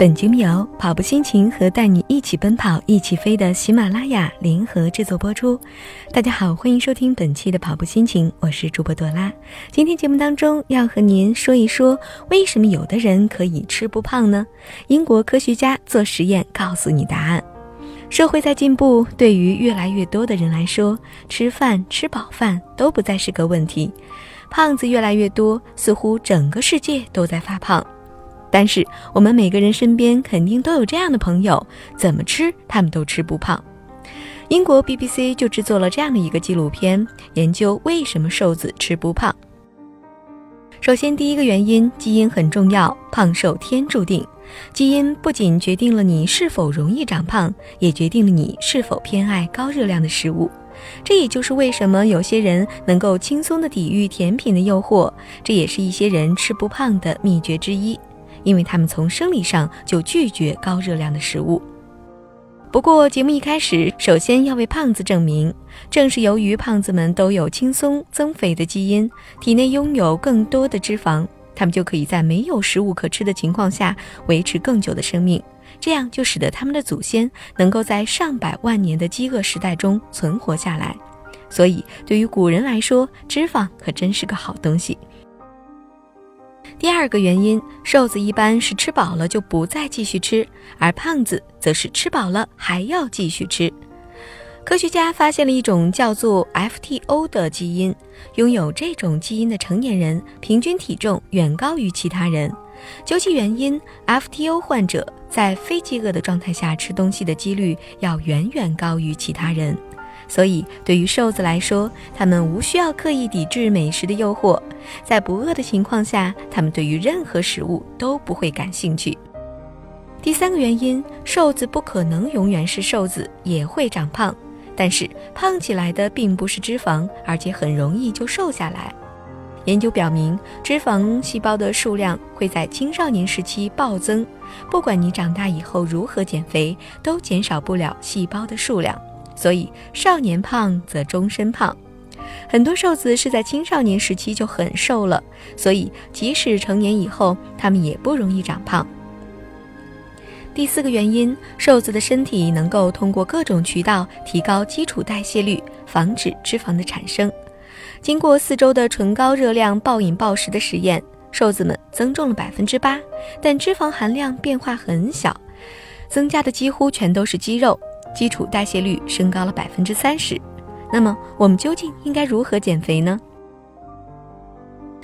本节目由跑步心情和带你一起奔跑、一起飞的喜马拉雅联合制作播出。大家好，欢迎收听本期的跑步心情，我是主播朵拉。今天节目当中要和您说一说，为什么有的人可以吃不胖呢？英国科学家做实验告诉你答案。社会在进步，对于越来越多的人来说，吃饭吃饱饭都不再是个问题。胖子越来越多，似乎整个世界都在发胖。但是我们每个人身边肯定都有这样的朋友，怎么吃他们都吃不胖。英国 BBC 就制作了这样的一个纪录片，研究为什么瘦子吃不胖。首先，第一个原因，基因很重要，胖瘦天注定。基因不仅决定了你是否容易长胖，也决定了你是否偏爱高热量的食物。这也就是为什么有些人能够轻松地抵御甜品的诱惑，这也是一些人吃不胖的秘诀之一。因为他们从生理上就拒绝高热量的食物。不过，节目一开始，首先要为胖子证明，正是由于胖子们都有轻松增肥的基因，体内拥有更多的脂肪，他们就可以在没有食物可吃的情况下维持更久的生命。这样就使得他们的祖先能够在上百万年的饥饿时代中存活下来。所以，对于古人来说，脂肪可真是个好东西。第二个原因，瘦子一般是吃饱了就不再继续吃，而胖子则是吃饱了还要继续吃。科学家发现了一种叫做 FTO 的基因，拥有这种基因的成年人平均体重远高于其他人。究其原因，FTO 患者在非饥饿的状态下吃东西的几率要远远高于其他人。所以，对于瘦子来说，他们无需要刻意抵制美食的诱惑，在不饿的情况下，他们对于任何食物都不会感兴趣。第三个原因，瘦子不可能永远是瘦子，也会长胖，但是胖起来的并不是脂肪，而且很容易就瘦下来。研究表明，脂肪细胞的数量会在青少年时期暴增，不管你长大以后如何减肥，都减少不了细胞的数量。所以，少年胖则终身胖。很多瘦子是在青少年时期就很瘦了，所以即使成年以后，他们也不容易长胖。第四个原因，瘦子的身体能够通过各种渠道提高基础代谢率，防止脂肪的产生。经过四周的纯高热量暴饮暴食的实验，瘦子们增重了百分之八，但脂肪含量变化很小，增加的几乎全都是肌肉。基础代谢率升高了百分之三十，那么我们究竟应该如何减肥呢？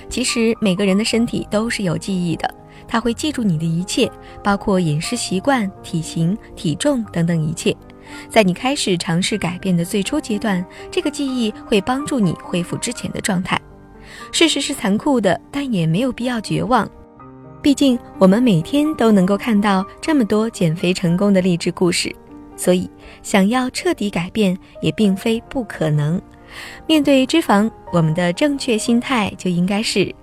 其实每个人的身体都是有记忆的，它会记住你的一切，包括饮食习惯、体型、体重等等一切。在你开始尝试改变的最初阶段，这个记忆会帮助你恢复之前的状态。事实是残酷的，但也没有必要绝望。毕竟我们每天都能够看到这么多减肥成功的励志故事。所以，想要彻底改变也并非不可能。面对脂肪，我们的正确心态就应该是：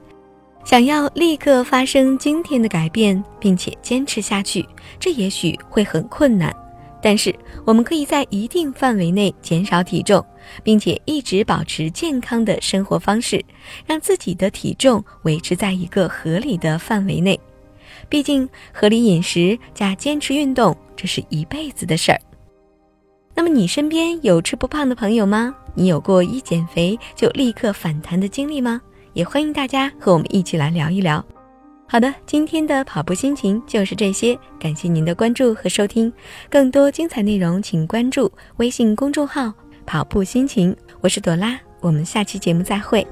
想要立刻发生今天的改变，并且坚持下去。这也许会很困难，但是我们可以在一定范围内减少体重，并且一直保持健康的生活方式，让自己的体重维持在一个合理的范围内。毕竟，合理饮食加坚持运动，这是一辈子的事儿。那么，你身边有吃不胖的朋友吗？你有过一减肥就立刻反弹的经历吗？也欢迎大家和我们一起来聊一聊。好的，今天的跑步心情就是这些，感谢您的关注和收听。更多精彩内容，请关注微信公众号“跑步心情”。我是朵拉，我们下期节目再会。